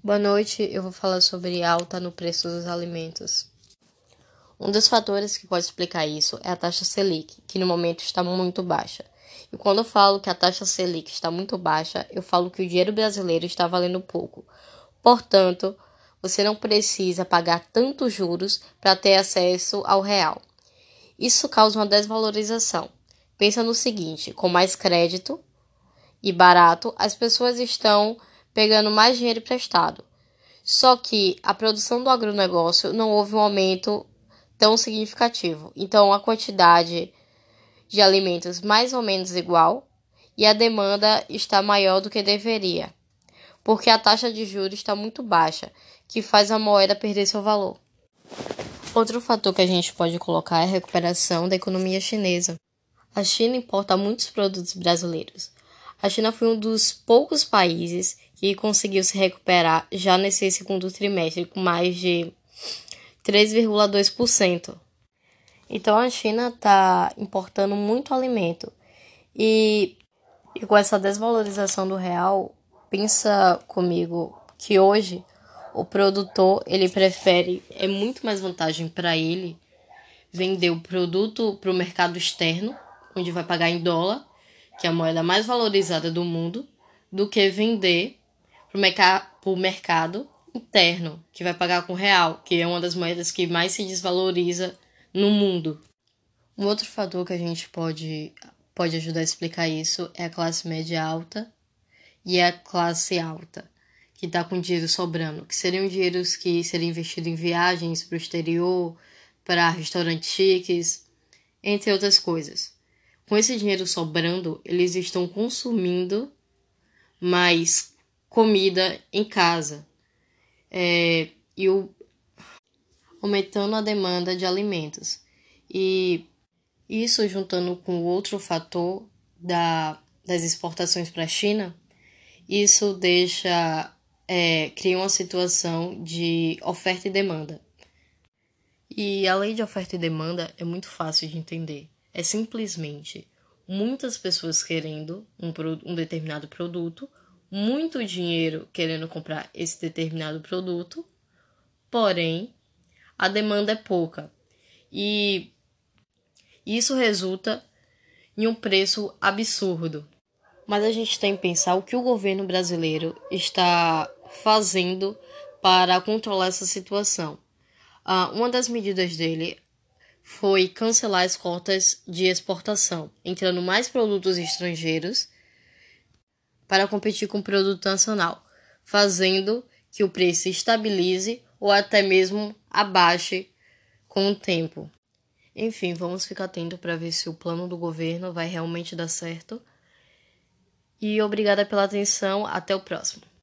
Boa noite, eu vou falar sobre alta no preço dos alimentos. Um dos fatores que pode explicar isso é a taxa Selic, que no momento está muito baixa. E quando eu falo que a taxa Selic está muito baixa, eu falo que o dinheiro brasileiro está valendo pouco. Portanto, você não precisa pagar tantos juros para ter acesso ao real. Isso causa uma desvalorização. Pensa no seguinte: com mais crédito e barato, as pessoas estão pegando mais dinheiro emprestado. Só que a produção do agronegócio não houve um aumento tão significativo. Então a quantidade de alimentos mais ou menos igual e a demanda está maior do que deveria, porque a taxa de juros está muito baixa, que faz a moeda perder seu valor. Outro fator que a gente pode colocar é a recuperação da economia chinesa. A China importa muitos produtos brasileiros. A China foi um dos poucos países que conseguiu se recuperar já nesse segundo trimestre com mais de 3,2%. Então a China está importando muito alimento e, e com essa desvalorização do real, pensa comigo que hoje o produtor ele prefere é muito mais vantagem para ele vender o produto para o mercado externo, onde vai pagar em dólar, que é a moeda mais valorizada do mundo, do que vender para o mercado interno, que vai pagar com real, que é uma das moedas que mais se desvaloriza no mundo. Um outro fator que a gente pode, pode ajudar a explicar isso é a classe média alta e a classe alta, que está com dinheiro sobrando, que seriam dinheiros que seriam investidos em viagens para o exterior, para restaurantes chiques, entre outras coisas. Com esse dinheiro sobrando, eles estão consumindo mais comida em casa é, e o, aumentando a demanda de alimentos. E isso juntando com outro fator da, das exportações para a China, isso deixa é, cria uma situação de oferta e demanda. E a lei de oferta e demanda é muito fácil de entender. É simplesmente muitas pessoas querendo um, um determinado produto muito dinheiro querendo comprar esse determinado produto, porém a demanda é pouca. E isso resulta em um preço absurdo. Mas a gente tem que pensar o que o governo brasileiro está fazendo para controlar essa situação. Uh, uma das medidas dele foi cancelar as cotas de exportação, entrando mais produtos estrangeiros para competir com o produto nacional, fazendo que o preço estabilize ou até mesmo abaixe com o tempo. Enfim, vamos ficar atento para ver se o plano do governo vai realmente dar certo. E obrigada pela atenção, até o próximo.